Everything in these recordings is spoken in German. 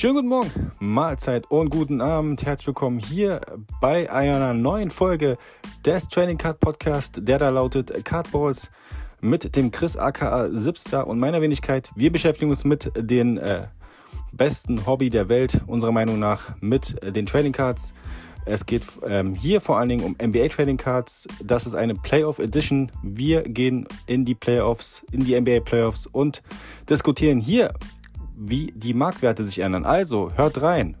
Schönen guten Morgen, Mahlzeit und guten Abend. Herzlich willkommen hier bei einer neuen Folge des Training Card Podcast, der da lautet Cardballs mit dem Chris aka Zipster und meiner Wenigkeit. Wir beschäftigen uns mit den äh, besten Hobby der Welt, unserer Meinung nach, mit den Trading Cards. Es geht ähm, hier vor allen Dingen um NBA Trading Cards. Das ist eine Playoff Edition. Wir gehen in die Playoffs, in die NBA Playoffs und diskutieren hier wie die Marktwerte sich ändern. Also hört rein.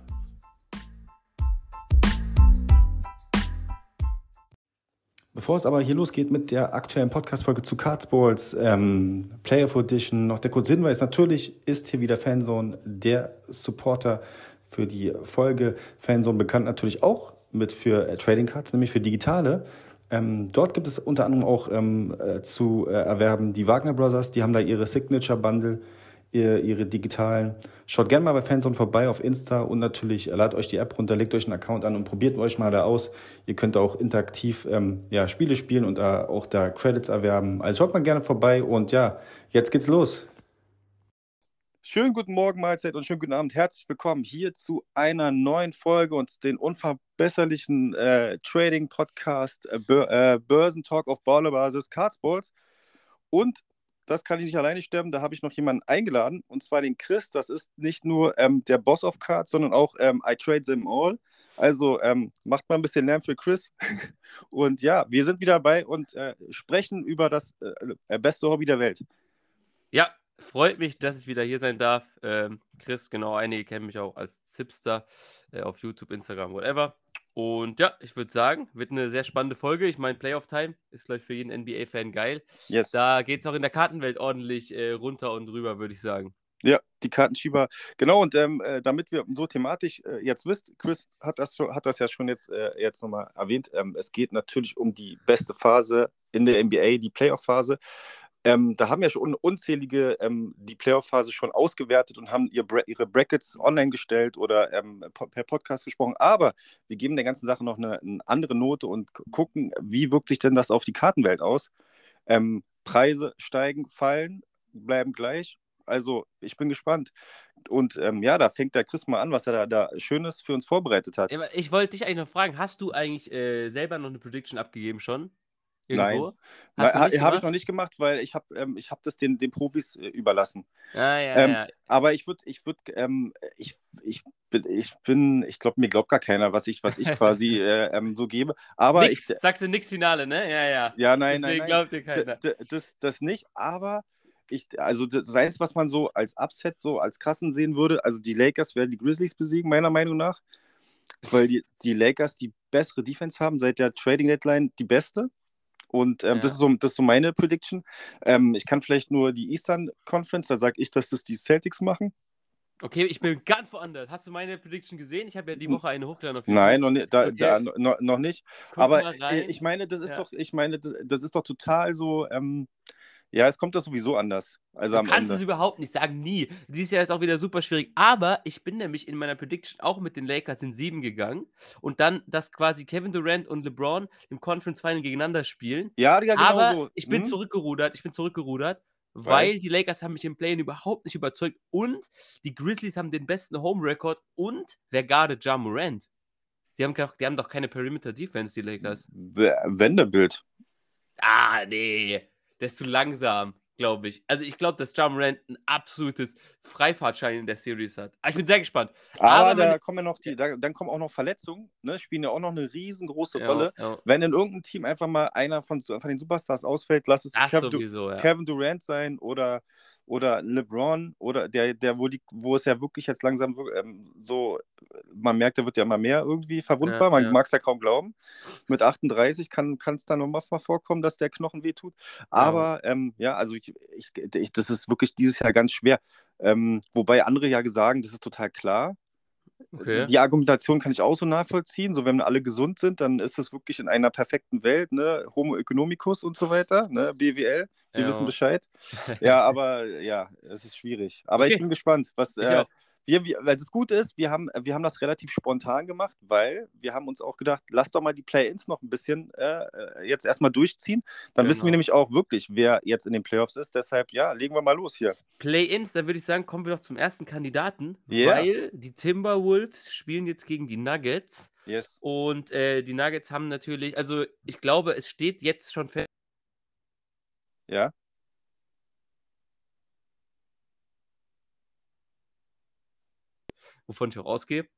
Bevor es aber hier losgeht mit der aktuellen Podcast-Folge zu Cardsballs, ähm, Player Edition, noch der kurze Hinweis. Natürlich ist hier wieder Fanzone der Supporter für die Folge. Fanzone bekannt natürlich auch mit für äh, Trading Cards, nämlich für digitale. Ähm, dort gibt es unter anderem auch ähm, äh, zu äh, erwerben die Wagner Brothers, die haben da ihre Signature Bundle ihre digitalen. Schaut gerne mal bei Fanzone vorbei auf Insta und natürlich ladet euch die App runter, legt euch einen Account an und probiert euch mal da aus. Ihr könnt auch interaktiv ähm, ja, Spiele spielen und da auch da Credits erwerben. Also schaut mal gerne vorbei und ja, jetzt geht's los. Schönen guten Morgen, Mahlzeit und schönen guten Abend. Herzlich willkommen hier zu einer neuen Folge und den unverbesserlichen äh, Trading-Podcast äh, äh, Börsentalk auf Ballerbasis Cardsballs. Und das kann ich nicht alleine sterben. Da habe ich noch jemanden eingeladen, und zwar den Chris. Das ist nicht nur ähm, der Boss of Cards, sondern auch ähm, I Trade Them All. Also ähm, macht mal ein bisschen Lärm für Chris. und ja, wir sind wieder dabei und äh, sprechen über das äh, beste Hobby der Welt. Ja, freut mich, dass ich wieder hier sein darf. Ähm, Chris, genau, einige kennen mich auch als Zipster äh, auf YouTube, Instagram, whatever. Und ja, ich würde sagen, wird eine sehr spannende Folge. Ich meine, Playoff Time ist, glaube ich, für jeden NBA-Fan geil. Yes. Da geht es auch in der Kartenwelt ordentlich äh, runter und drüber, würde ich sagen. Ja, die Kartenschieber. Genau, und ähm, äh, damit wir so thematisch äh, jetzt wisst, Chris hat das, schon, hat das ja schon jetzt, äh, jetzt nochmal erwähnt. Ähm, es geht natürlich um die beste Phase in der NBA, die Playoff-Phase. Ähm, da haben ja schon unzählige ähm, die Playoff-Phase schon ausgewertet und haben ihr, ihre Brackets online gestellt oder ähm, per Podcast gesprochen. Aber wir geben der ganzen Sache noch eine, eine, andere Note und gucken, wie wirkt sich denn das auf die Kartenwelt aus. Ähm, Preise steigen, fallen, bleiben gleich. Also ich bin gespannt. Und ähm, ja, da fängt der Chris mal an, was er da, da Schönes für uns vorbereitet hat. Ich wollte dich eigentlich noch fragen, hast du eigentlich äh, selber noch eine Prediction abgegeben schon? Irgendwo? Nein, habe ich noch nicht gemacht, weil ich habe ähm, hab das den, den Profis äh, überlassen. Ah, ja, ähm, ja. Aber ich würde, ich würde, ähm, ich, ich, ich bin, ich glaube, mir glaubt gar keiner, was ich, was ich quasi äh, ähm, so gebe. Aber nix, ich sagst du nix Finale, ne? Ja, ja. Ja, nein, Deswegen nein, nein. glaubt dir keiner. Das, das nicht, aber ich, also das eins, was man so als Upset, so als Kassen sehen würde, also die Lakers werden die Grizzlies besiegen, meiner Meinung nach. Weil die, die Lakers die bessere Defense haben, seit der Trading Deadline die beste. Und ähm, ja. das, ist so, das ist so meine Prediction. Ähm, ich kann vielleicht nur die Eastern Conference, da sage ich, dass das die Celtics machen. Okay, ich bin ganz woanders. Hast du meine Prediction gesehen? Ich habe ja die Woche eine hochgeladen. Nein, noch, nicht, da, okay. da, noch, noch nicht. Guck Aber ich meine, das ist ja. doch, ich meine, das, das, ist doch total so. Ähm, ja, es kommt das sowieso anders. Also du kannst Ende. es überhaupt nicht sagen, nie. Dieses Jahr ist auch wieder super schwierig. Aber ich bin nämlich in meiner Prediction auch mit den Lakers in sieben gegangen. Und dann, dass quasi Kevin Durant und LeBron im Conference Final gegeneinander spielen. Ja, ja genau Aber so. ich bin hm? zurückgerudert. Ich bin zurückgerudert. Weil? weil die Lakers haben mich im Play überhaupt nicht überzeugt und die Grizzlies haben den besten Home-Record und wer guardet Ja Morant? Die haben, die haben doch keine Perimeter-Defense, die Lakers. Wendebild. Ah, nee der ist zu langsam, glaube ich. Also ich glaube, dass John Rand ein absolutes Freifahrtschein in der Series hat. Aber ich bin sehr gespannt. Aber, Aber da kommen ja noch die, da, dann kommen auch noch Verletzungen, ne? spielen ja auch noch eine riesengroße ja, Rolle. Ja. Wenn in irgendeinem Team einfach mal einer von, von den Superstars ausfällt, lass es Kevin, sowieso, ja. Kevin Durant sein oder oder LeBron oder der, der wo, die, wo es ja wirklich jetzt langsam ähm, so, man merkt, der wird ja immer mehr irgendwie verwundbar, ja, man ja. mag es ja kaum glauben. Mit 38 kann es dann nochmal vorkommen, dass der Knochen wehtut. Aber ja, ähm, ja also ich, ich, ich, das ist wirklich dieses Jahr ganz schwer. Ähm, wobei andere ja sagen, das ist total klar. Okay. Die Argumentation kann ich auch so nachvollziehen. So, wenn alle gesund sind, dann ist das wirklich in einer perfekten Welt, ne? Homo economicus und so weiter, ne? BWL, wir ja. wissen Bescheid. ja, aber ja, es ist schwierig. Aber okay. ich bin gespannt, was, äh, wir, wir, weil das Gute ist, wir haben, wir haben das relativ spontan gemacht, weil wir haben uns auch gedacht, lass doch mal die Play-Ins noch ein bisschen äh, äh jetzt erstmal durchziehen. Dann genau. wissen wir genau. nämlich auch wirklich, wer jetzt in den Playoffs ist. Deshalb, ja, legen wir mal los hier. Play-Ins, dann würde ich sagen, kommen wir doch zum ersten Kandidaten, yeah. weil die Timberwolves spielen jetzt gegen die Nuggets. Yes. Und äh, die Nuggets haben natürlich, also ich glaube, es steht jetzt schon fest. Ja. Wovon ich auch ausgehe.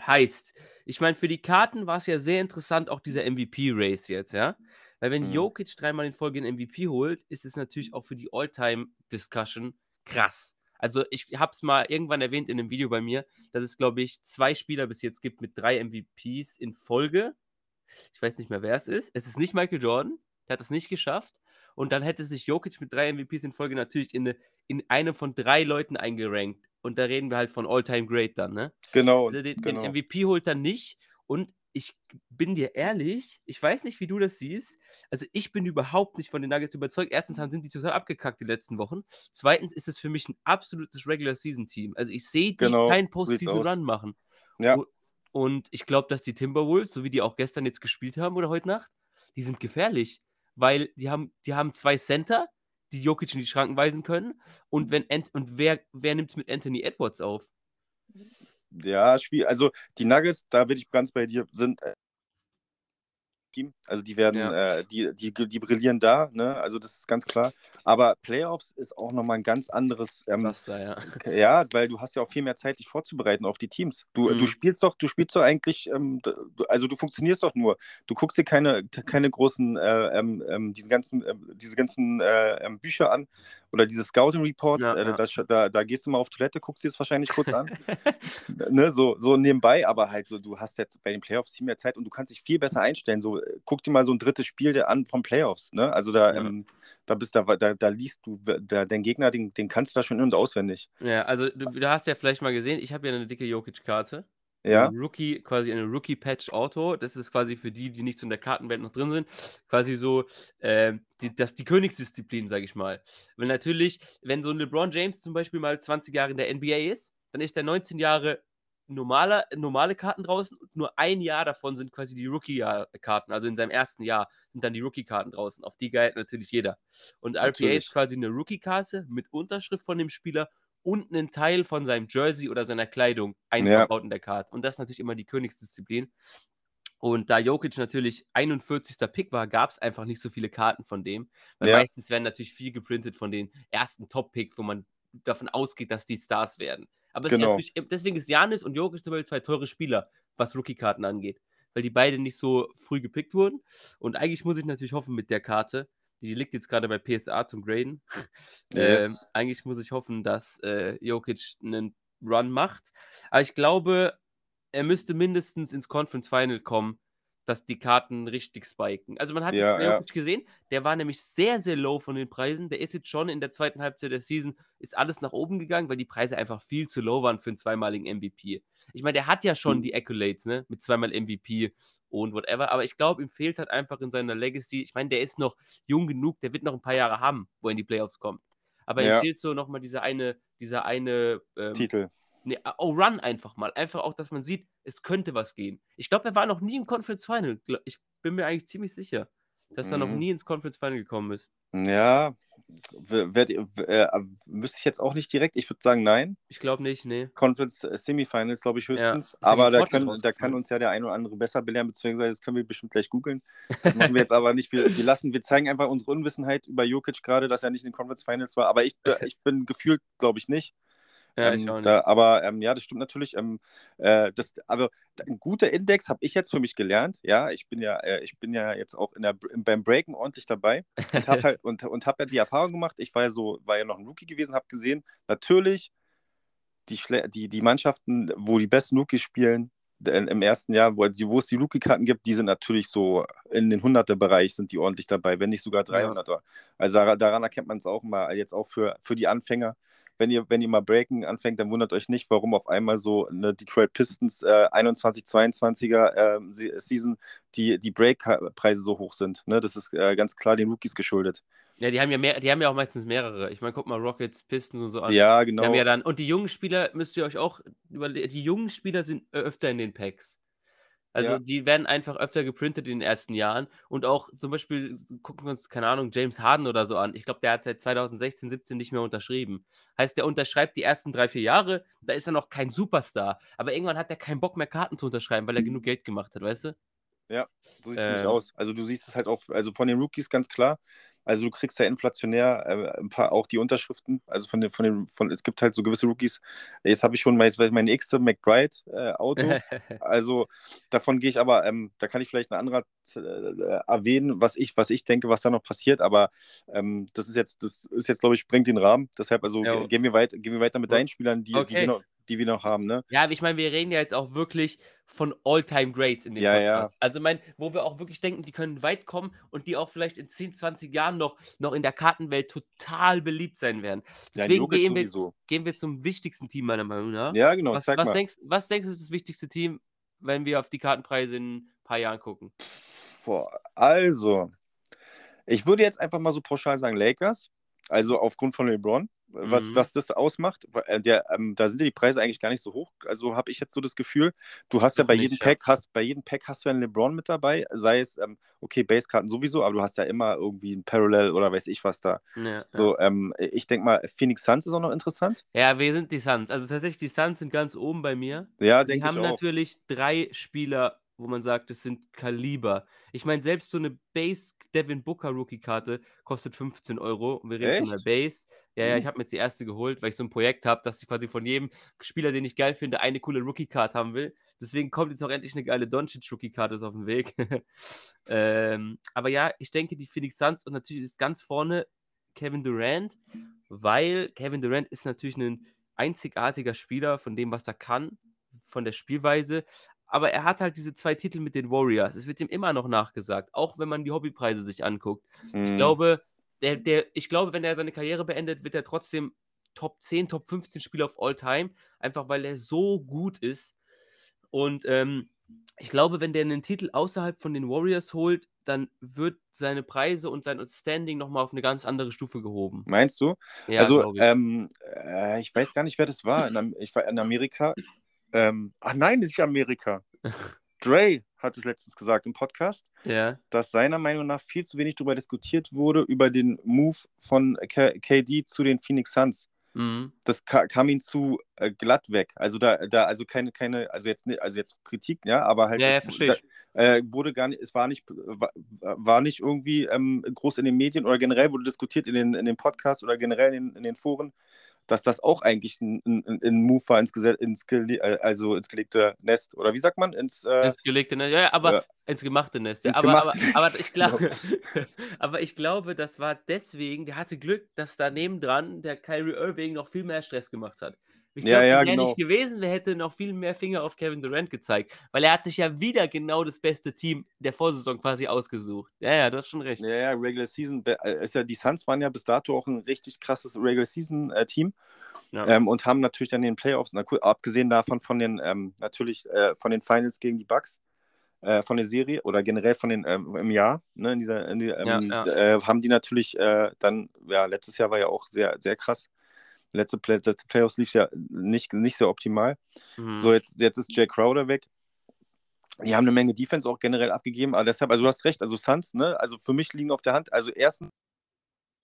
Heißt, ich meine, für die Karten war es ja sehr interessant, auch dieser MVP-Race jetzt, ja. Weil wenn mhm. Jokic dreimal in Folge einen MVP holt, ist es natürlich auch für die All-Time-Discussion krass. Also ich habe es mal irgendwann erwähnt in einem Video bei mir, dass es, glaube ich, zwei Spieler bis jetzt gibt mit drei MVPs in Folge. Ich weiß nicht mehr, wer es ist. Es ist nicht Michael Jordan, der hat es nicht geschafft. Und dann hätte sich Jokic mit drei MVPs in Folge natürlich in, eine, in eine von drei Leuten eingerankt. Und da reden wir halt von All-Time Great dann, ne? Genau. Also den, genau. den MVP holt er nicht. Und ich bin dir ehrlich, ich weiß nicht, wie du das siehst. Also ich bin überhaupt nicht von den Nuggets überzeugt. Erstens sind die total abgekackt die letzten Wochen. Zweitens ist es für mich ein absolutes Regular Season Team. Also ich sehe die genau, keinen Postseason Run machen. Ja. Und ich glaube, dass die Timberwolves, so wie die auch gestern jetzt gespielt haben oder heute Nacht, die sind gefährlich, weil die haben, die haben zwei Center, die Jokic in die Schranken weisen können. Und, mhm. wenn Ant und wer, wer nimmt es mit Anthony Edwards auf? Ja, schwierig. Also die Nuggets, da bin ich ganz bei dir, sind äh, Team. Also die werden, ja. äh, die, die, die brillieren da, ne? Also das ist ganz klar. Aber Playoffs ist auch nochmal ein ganz anderes. Ähm, da, ja. ja, weil du hast ja auch viel mehr Zeit, dich vorzubereiten auf die Teams. Du, mhm. du spielst doch, du spielst doch eigentlich, ähm, also du funktionierst doch nur. Du guckst dir keine, keine großen, äh, ähm, ähm diese ganzen, äh, diese ganzen äh, ähm, Bücher an oder diese Scouting Reports. Ja, äh, das, da, da gehst du mal auf Toilette, guckst dir das wahrscheinlich kurz an. ne? so, so nebenbei, aber halt so, du hast jetzt bei den Playoffs viel mehr Zeit und du kannst dich viel besser einstellen. So, guck dir mal so ein drittes Spiel an vom Playoffs. Ne? Also da, ja. ähm, da bist da, da, da liest du, da, dein Gegner, den, den kannst du da schon in- und auswendig. Ja, also du, du hast ja vielleicht mal gesehen, ich habe ja eine dicke Jokic-Karte. Ja. Rookie, quasi eine Rookie-Patch-Auto. Das ist quasi für die, die nicht so in der Kartenwelt noch drin sind, quasi so äh, die, das, die Königsdisziplin, sage ich mal. Weil natürlich, wenn so ein LeBron James zum Beispiel mal 20 Jahre in der NBA ist, dann ist er 19 Jahre normale, normale Karten draußen und nur ein Jahr davon sind quasi die Rookie-Karten. Also in seinem ersten Jahr sind dann die Rookie-Karten draußen. Auf die galt natürlich jeder. Und RPA natürlich. ist quasi eine Rookie-Karte mit Unterschrift von dem Spieler und einen Teil von seinem Jersey oder seiner Kleidung eingebaut ja. in der Karte. Und das ist natürlich immer die Königsdisziplin. Und da Jokic natürlich 41. Pick war, gab es einfach nicht so viele Karten von dem. Weil ja. meistens werden natürlich viel geprintet von den ersten Top-Picks, wo man davon ausgeht, dass die Stars werden. Aber genau. ist ja deswegen ist Janis und Jokic zum Beispiel zwei teure Spieler, was Rookie-Karten angeht. Weil die beide nicht so früh gepickt wurden. Und eigentlich muss ich natürlich hoffen mit der Karte, die liegt jetzt gerade bei PSA zum Graden. Yes. Ähm, eigentlich muss ich hoffen, dass äh, Jokic einen Run macht. Aber ich glaube, er müsste mindestens ins Conference Final kommen, dass die Karten richtig spiken. Also man hat ja, ja. gesehen, der war nämlich sehr, sehr low von den Preisen. Der ist jetzt schon in der zweiten Halbzeit der Season, ist alles nach oben gegangen, weil die Preise einfach viel zu low waren für einen zweimaligen MVP. Ich meine, der hat ja schon mhm. die Accolades, ne? Mit zweimal MVP und whatever. Aber ich glaube, ihm fehlt halt einfach in seiner Legacy. Ich meine, der ist noch jung genug, der wird noch ein paar Jahre haben, wo er in die Playoffs kommt. Aber ja. ihm fehlt so nochmal dieser eine, dieser eine ähm, Titel. Nee, oh, Run einfach mal. Einfach auch, dass man sieht, es könnte was gehen. Ich glaube, er war noch nie im Conference Final. Ich bin mir eigentlich ziemlich sicher, dass mhm. er noch mhm. nie ins Conference Final gekommen ist. Ja, werd, äh, müsste ich jetzt auch nicht direkt. Ich würde sagen, nein. Ich glaube nicht, nee. Conference äh, Semifinals, glaube ich, höchstens. Ja, aber da, können, da kann uns ja der eine oder andere besser belehren, beziehungsweise das können wir bestimmt gleich googeln. Das machen wir jetzt aber nicht. Wir, wir, lassen, wir zeigen einfach unsere Unwissenheit über Jokic gerade, dass er nicht in den Conference Finals war. Aber ich, ich bin gefühlt, glaube ich, nicht. Ja, ähm, ich auch nicht. Da, aber ähm, ja, das stimmt natürlich. Ähm, äh, das, also ein guter Index habe ich jetzt für mich gelernt. Ja, ich bin ja, äh, ich bin ja jetzt auch in der, beim Breaken ordentlich dabei und habe halt und, und habe ja die Erfahrung gemacht. Ich war ja so, war ja noch ein Rookie gewesen, habe gesehen, natürlich die, die, die Mannschaften, wo die besten Rookies spielen, im ersten Jahr, wo, wo es die Rookie-Karten gibt, die sind natürlich so in den 100er-Bereich sind die ordentlich dabei, wenn nicht sogar 300er. Ja. Also daran erkennt man es auch mal, jetzt auch für, für die Anfänger. Wenn ihr, wenn ihr mal Breaken anfängt, dann wundert euch nicht, warum auf einmal so eine Detroit Pistons äh, 21, 22er äh, Season die, die Break-Preise so hoch sind. Ne? Das ist äh, ganz klar den Rookies geschuldet. Ja, die haben ja mehr, die haben ja auch meistens mehrere. Ich meine, guck mal, Rockets, Pistons und so an. Ja, Die haben genau. ja dann, und die jungen Spieler müsst ihr euch auch überlegen, die jungen Spieler sind äh, öfter in den Packs. Also Ja. die werden einfach öfter geprintet in den ersten Jahren. Und auch zum Beispiel, gucken wir uns, keine Ahnung, James Harden oder so an. Ich glaube, der hat seit 2016, 17 nicht mehr unterschrieben. Heißt, der unterschreibt die ersten drei, vier Jahre, da ist er noch kein Superstar. Aber irgendwann hat er keinen Bock mehr, Karten zu unterschreiben, weil er genug Geld gemacht hat, weißt du? Ja, so sieht es nämlich Ähm. aus. Also du siehst es halt auch, also von den Rookies ganz klar. Also du kriegst ja inflationär äh, ein paar auch die Unterschriften. Also von den, von den, von, es gibt halt so gewisse Rookies. Jetzt habe ich schon mein, meine x McBride äh, Auto. Also davon gehe ich aber, ähm, da kann ich vielleicht ein anderer äh, erwähnen, was ich, was ich denke, was da noch passiert. Aber ähm, das ist jetzt, das ist jetzt, glaube ich, bringt den Rahmen. Deshalb, also Ja. gehen wir weiter, gehen wir weiter mit deinen Spielern, die, die, Okay. wir noch, die wir noch haben, ne? Ja, aber ich meine, wir reden ja jetzt auch wirklich von All-Time-Greats in dem Ja, ja. Podcast. Also, mein, wo wir auch wirklich denken, die können weit kommen und die auch vielleicht in 10, 20 Jahren noch, noch in der Kartenwelt total beliebt sein werden. Ja, Deswegen Jokic gehen, wir, gehen wir zum wichtigsten Team, meiner Meinung nach. Ja, genau, was, was, denkst, was denkst du, ist das wichtigste Team, wenn wir auf die Kartenpreise in ein paar Jahren gucken? Boah, also, ich würde jetzt einfach mal so pauschal sagen Lakers, also aufgrund von LeBron, was, Mhm. was das ausmacht. äh, Der, ähm, da sind ja die Preise eigentlich gar nicht so hoch. Also habe ich jetzt so das Gefühl, du hast ja Noch bei nicht, jedem ja. Pack, hast, bei jedem Pack hast du einen LeBron mit dabei, sei es, ähm, okay, Basekarten sowieso, aber du hast ja immer irgendwie ein Parallel oder weiß ich was da. Ja, So, ähm, ich denke mal, Phoenix Suns ist auch noch interessant. ja. ja, wir sind die Suns. Also tatsächlich, die Suns sind ganz oben bei mir. Ja, Die denke ich haben auch. natürlich drei Spieler, wo man sagt, das sind Kaliber. Ich meine, selbst so eine Base Devin Booker Rookie-Karte kostet 15 Euro. Und wir reden von Echt? der Base. Ja, ja, Uh. ich habe mir jetzt die erste geholt, weil ich so ein Projekt habe, dass ich quasi von jedem Spieler, den ich geil finde, eine coole Rookie-Card haben will. Deswegen kommt jetzt auch endlich eine geile Doncic-Rookie-Karte auf den Weg. ähm, aber ja, ich denke, die Phoenix Suns und natürlich ist ganz vorne Kevin Durant, weil Kevin Durant ist natürlich ein einzigartiger Spieler von dem, was er kann, von der Spielweise. Aber er hat halt diese zwei Titel mit den Warriors. Es wird ihm immer noch nachgesagt, auch wenn man die Hobbypreise sich anguckt. Ich Mhm. glaube, der, der, ich glaube, wenn er seine Karriere beendet, wird er trotzdem Top 10, Top 15 Spieler of all time, einfach weil er so gut ist. Und ähm, ich glaube, wenn der einen Titel außerhalb von den Warriors holt, dann wird seine Preise und sein Standing nochmal auf eine ganz andere Stufe gehoben. Meinst du? Ja, also, ich. ähm, äh, ich weiß gar nicht, wer das war. In, ich in Amerika. Ähm, ach nein, das ist nicht Amerika. Dre hat es letztens gesagt im Podcast, ja. dass seiner Meinung nach viel zu wenig darüber diskutiert wurde, über den Move von K KD zu den Phoenix Suns. Mhm. Das ka kam ihm zu äh, glatt weg. Also da, da, also keine, keine, also jetzt nicht, also jetzt Kritik, ja, aber halt Ja, es, ja, ich. da, äh, wurde gar nicht, es war nicht, war, war nicht irgendwie ähm, groß in den Medien oder generell wurde diskutiert in den, in den Podcasts oder generell in, in den Foren, dass das auch eigentlich ein, ein, ein Move war ins, Gese- ins, äh, also ins gelegte Nest. Oder wie sagt man? Ins, äh, Ins gelegte Nest, ja, aber Ja. ins gemachte Nest. Ja, Ins aber, aber, gemachte Nest, aber ich genau. glaube, aber ich glaube, das war deswegen, der hatte Glück, dass daneben dran der Kyrie Irving noch viel mehr Stress gemacht hat. Ich Ja, glaube, ja, wenn der genau. nicht gewesen wäre, hätte noch viel mehr Finger auf Kevin Durant gezeigt, weil er hat sich ja wieder genau das beste Team der Vorsaison quasi ausgesucht. Ja, ja, du hast schon recht. Ja, ja, Regular Season, äh, ist ja, die Suns waren ja bis dato auch ein richtig krasses Regular Season äh, Team Ja. ähm, und haben natürlich dann in den Playoffs, na, cool, abgesehen davon von den, ähm, natürlich äh, von den Finals gegen die Bucks, äh, von der Serie oder generell von den ähm, im Jahr, ne, in dieser, in die, ähm, Äh, haben die natürlich dann, ja, letztes Jahr war ja auch sehr, sehr krass. Letzte, Play letzte Playoffs lief ja nicht, nicht so optimal. Mhm. So, jetzt, jetzt ist Jay Crowder weg. Die haben eine Menge Defense auch generell abgegeben, aber deshalb, also du hast recht, also Suns, ne, also für mich liegen auf der Hand, also erstens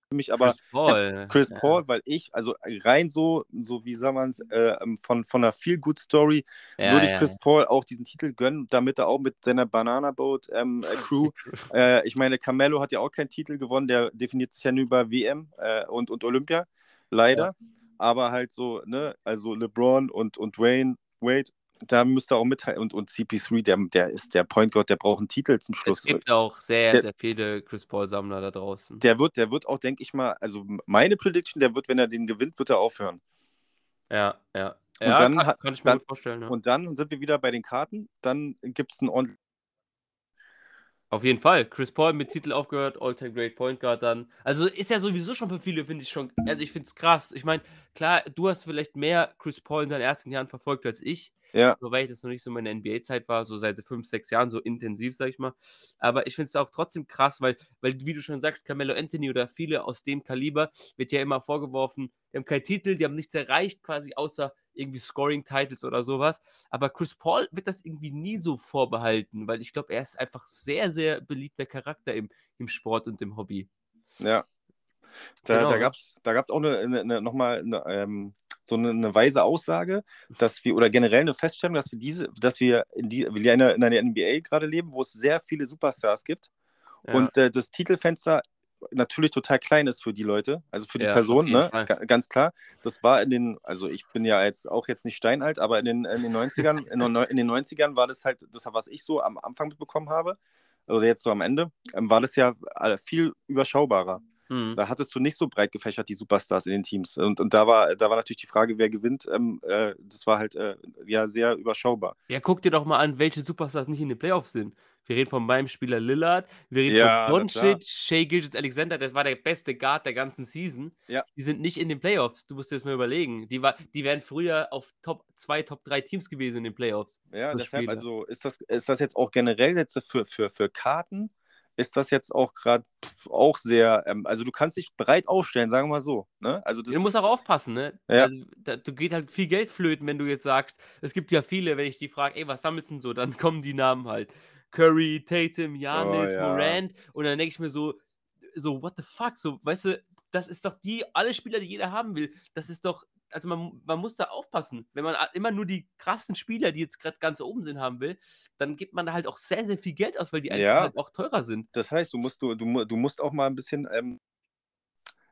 für mich aber Chris Paul. Chris ja. Paul, weil ich, also rein so, so wie sagt man es, äh, von, von einer Feel-Good-Story Ja, würde ich ja, Chris Paul auch diesen Titel gönnen, damit er auch mit seiner Banana Boat ähm, äh, Crew, äh, ich meine, Carmelo hat ja auch keinen Titel gewonnen, der definiert sich ja nur über WM äh, und, und Olympia, leider, aber halt so, ne, also LeBron und, und Wayne, Wade, da müsste auch mithalten und, und CP3, der, der ist der Point Guard, der braucht einen Titel zum Schluss. Es gibt auch sehr, Der- sehr viele Chris Paul-Sammler da draußen. Der wird, der wird auch, denke ich mal, also meine Prediction, der wird, wenn er den gewinnt, wird er aufhören. ja, ja. Und ja, dann kann, kann ich mir dann- gut vorstellen. Ja. Und dann sind wir wieder bei den Karten. Dann gibt es ein ordentlich. Auf jeden Fall. Chris Paul mit Titel aufgehört, All-Time Great Point Guard dann. Also ist ja sowieso schon für viele, finde ich schon. Also ich finde es krass. Ich meine, klar, du hast vielleicht mehr Chris Paul in seinen ersten Jahren verfolgt als ich. Ja. So, weil ich das noch nicht so meine NBA-Zeit war, so seit fünf, sechs Jahren, so intensiv, sag ich mal. Aber ich finde es auch trotzdem krass, weil, weil, wie du schon sagst, Carmelo Anthony oder viele aus dem Kaliber wird ja immer vorgeworfen, die haben keinen Titel, die haben nichts erreicht, quasi außer irgendwie Scoring-Titles oder sowas. Aber Chris Paul wird das irgendwie nie so vorbehalten, weil ich glaube, er ist einfach sehr, sehr beliebter Charakter im, im Sport und im Hobby. Ja. Da, Genau, da ne? gab es da gab's auch eine, eine, eine, nochmal eine, ähm, so eine, eine weise Aussage, dass wir, oder generell eine Feststellung, dass wir diese, dass wir in, die, wir in, einer, in einer NBA gerade leben, wo es sehr viele Superstars gibt Ja. und äh, das Titelfenster natürlich total klein ist für die Leute, also für die Ja, jeden ne? Ganz klar. Das war in den, also ich bin ja jetzt auch jetzt nicht steinalt, aber in den, in den 90ern, in, den Neu- in den 90ern war das halt, das, was ich so am Anfang mitbekommen habe, oder jetzt so am Ende, ähm, war das ja äh, viel überschaubarer. Mhm. Da hattest du nicht so breit gefächert die Superstars in den Teams. Und, und da, war, da war natürlich die Frage, wer gewinnt. Ähm, äh, das war halt äh, ja sehr überschaubar. Ja, guck dir doch mal an, welche Superstars nicht in den Playoffs sind. Wir reden von meinem Spieler Lillard, wir reden Ja, von. Doncic, Shea Gilgis Alexander, das war der beste Guard der ganzen Season. Ja. Die sind nicht in den Playoffs, du musst dir das mal überlegen. Die, war, die wären früher auf Top 2, Top 3 Teams gewesen in den Playoffs. Ja, deshalb, Spieler. also ist das, ist das jetzt auch generell jetzt für, für, für Karten, ist das jetzt auch gerade auch sehr, ähm, also du kannst dich breit aufstellen, sagen wir mal so. Ne? Also das Du musst auch aufpassen, ne? Ja. Also, da, du geht halt viel Geld flöten, wenn du jetzt sagst, es gibt ja viele, wenn ich die frage, ey, was sammelst du denn so, dann kommen die Namen halt. Curry, Tatum, Janis, Oh, ja. Morant und dann denke ich mir so, so, what the fuck, so, weißt du, das ist doch die, alle Spieler, die jeder haben will, das ist doch, also man, man muss da aufpassen. Wenn man immer nur die krassen Spieler, die jetzt gerade ganz oben sind, haben will, dann gibt man da halt auch sehr, sehr viel Geld aus, weil die einfach Ja. halt auch teurer sind. Das heißt, du musst, du, du, du musst auch mal ein bisschen, ähm,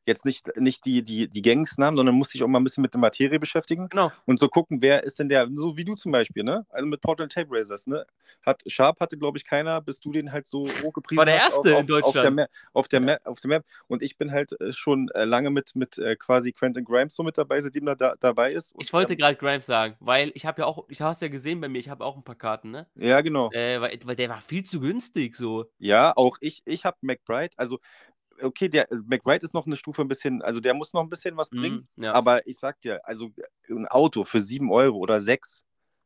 jetzt nicht, nicht die, die, die gängigsten haben, sondern musst dich auch mal ein bisschen mit der Materie beschäftigen Genau. und so gucken, wer ist denn der, so wie du zum Beispiel, ne? Also mit Portland Tape Racers, ne? Hat, Sharp hatte, glaube ich, keiner, bis du den halt so hochgepriesen War der hast Erste auf, in auf, auf, der Deutschland. Map, auf, der. Map, auf der Map. Und ich bin halt äh, schon äh, lange mit, mit äh, quasi Quentin Grimes so mit dabei, seitdem er da, dabei ist. Und, Ich wollte ähm, gerade Grimes sagen, weil ich habe ja auch, ich habe es ja gesehen bei mir, ich habe auch ein paar Karten, ne? ja, genau. Äh, weil, weil der war viel zu günstig so. Ja, auch ich, ich habe McBride, also okay, der McBride ist noch eine Stufe ein bisschen, also der muss noch ein bisschen was bringen, Mhm, ja. aber ich sag dir, also ein Auto für 7 Euro oder 6,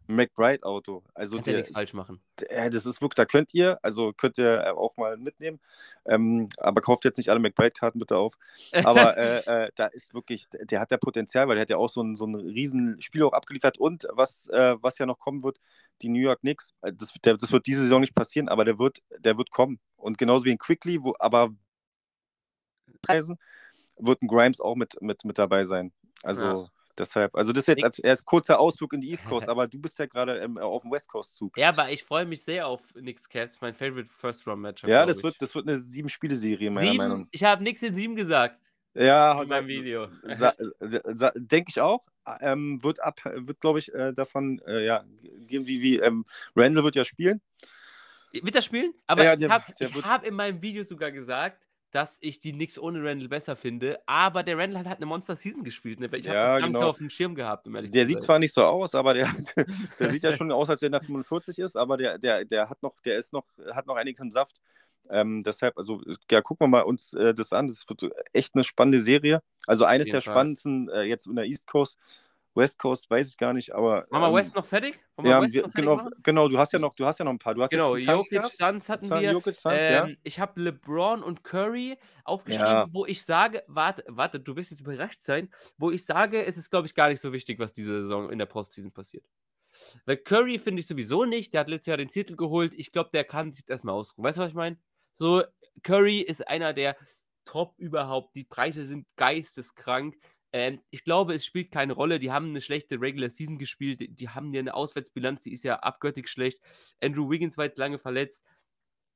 ein McBride-Auto, also ja der, nichts falsch machen. der, das ist wirklich, da könnt ihr, also könnt ihr auch mal mitnehmen, ähm, aber kauft jetzt nicht alle McBride-Karten bitte auf, aber äh, äh, da ist wirklich, der hat ja Potenzial, weil der hat ja auch so ein, so ein riesen Spiel auch abgeliefert und was, äh, was ja noch kommen wird, die New York Knicks, äh, das, der, das wird diese Saison nicht passieren, aber der wird, der wird kommen und genauso wie ein Quickly, wo, aber Preisen wird ein Grimes auch mit, mit, mit dabei sein, also Ja. deshalb, also das ist jetzt als, erst kurzer Ausflug in die East Coast, aber du bist ja gerade ähm, auf dem West Coast Zug. Ja, aber ich freue mich sehr auf Knicks Cast, mein Favorite First Round Matchup. Ja, das ich. wird, das wird eine Sieben-Spiele-Serie, meiner Meinung sieben, ich habe nichts in sieben gesagt Ja, in meinem Video. denke ich auch. Ähm, wird ab, wird, glaube ich, äh, davon, äh, ja, gehen wie, wie ähm, Randall wird ja spielen. Wird er spielen? Aber Ja, ich habe hab in meinem Video sogar gesagt, dass ich die Knicks ohne Randall besser finde, aber der Randall hat halt eine Monster-Season gespielt. Ne? Ich habe Ja, das nicht so genau. auf dem Schirm gehabt, um ehrlich Der sieht zwar nicht so aus, aber der, der sieht ja schon aus, als wenn er 45 ist, aber der, der, der hat noch, der ist noch, hat noch einiges im Saft. Ähm, deshalb, also ja, gucken wir mal uns äh, das an. Das wird echt eine spannende Serie. Also eines der Fall. spannendsten äh, jetzt in der East Coast. West Coast weiß ich gar nicht, aber. Machen wir ähm, West noch fertig? Wollen Ja, West wir, noch fertig genau, machen? genau, du hast ja noch, du hast ja noch ein paar. Du hast Genau, Suns Jokic. Suns hatten Sun- wir. Jokic, Suns, ja. Ähm, Ich habe LeBron und Curry aufgeschrieben, Ja. wo ich sage, warte, warte, du wirst jetzt überrascht sein, wo ich sage, es ist, glaube ich, gar nicht so wichtig, was diese Saison in der Postseason passiert. Weil Curry finde ich sowieso nicht, der hat letztes Jahr den Titel geholt, ich glaube, der kann sich erstmal ausruhen. Weißt du, was ich meine? So, Curry ist einer der Top überhaupt, die Preise sind geisteskrank. Ähm, ich glaube, es spielt keine Rolle. Die haben eine schlechte Regular Season gespielt. Die, die haben ja eine Auswärtsbilanz, die ist ja abgöttisch schlecht. Andrew Wiggins war jetzt lange verletzt.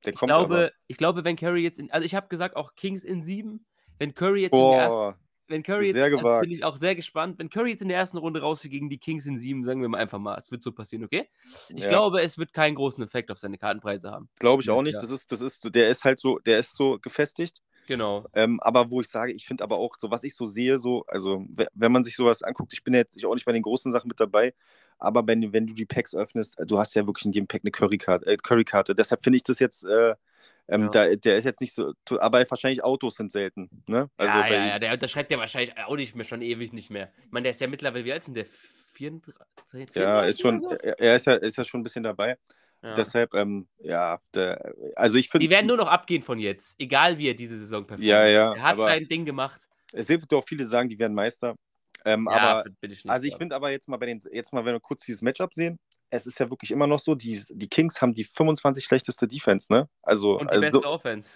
Der Ich glaube, aber. ich glaube, wenn Curry jetzt in, also ich habe gesagt, auch Kings in sieben. Wenn Curry jetzt in der ersten, Boah, wenn Curry jetzt, sehr also bin ich auch sehr gespannt, wenn Curry jetzt in der ersten Runde rausfliegt gegen die Kings in sieben, sagen wir mal einfach mal, es wird so passieren, okay? Ich Ja. glaube, es wird keinen großen Effekt auf seine Kartenpreise haben. glaube ich auch nicht. Das ist, das ist, der ist halt so, der ist so gefestigt. Genau. Ähm, aber wo ich sage, ich finde aber auch, so was ich so sehe, so, also we- wenn man sich sowas anguckt, ich bin jetzt ich auch nicht bei den großen Sachen mit dabei, aber wenn, wenn du die Packs öffnest, du hast ja wirklich in jedem Pack eine Curry-Karte. Äh, Curry -Karte. Deshalb finde ich das jetzt, äh, Ähm, Ja. da, der ist jetzt nicht so, aber wahrscheinlich Autos sind selten. Ne? Also ja, ja, ja, der unterschreibt ja wahrscheinlich auch nicht mehr, schon ewig nicht mehr. Ich meine, der ist ja mittlerweile, wie alt ist denn der? 34? ja, ist schon, so? er er ist ja, ist ja schon ein bisschen dabei. Ja. Deshalb, ähm, ja, der, also ich finde, Die werden nur noch abgehen von jetzt, egal wie er diese Saison performt. Ja, ja, Er hat sein Ding gemacht. es gibt auch viele, sagen, die werden Meister. Ähm, ja, aber bin ich nicht. Also ich finde aber jetzt mal bei den, jetzt mal, wenn wir kurz dieses Matchup sehen, es ist ja wirklich immer noch so, die, die Kings haben die 25 schlechteste Defense, ne? Also, Und die also beste Offense.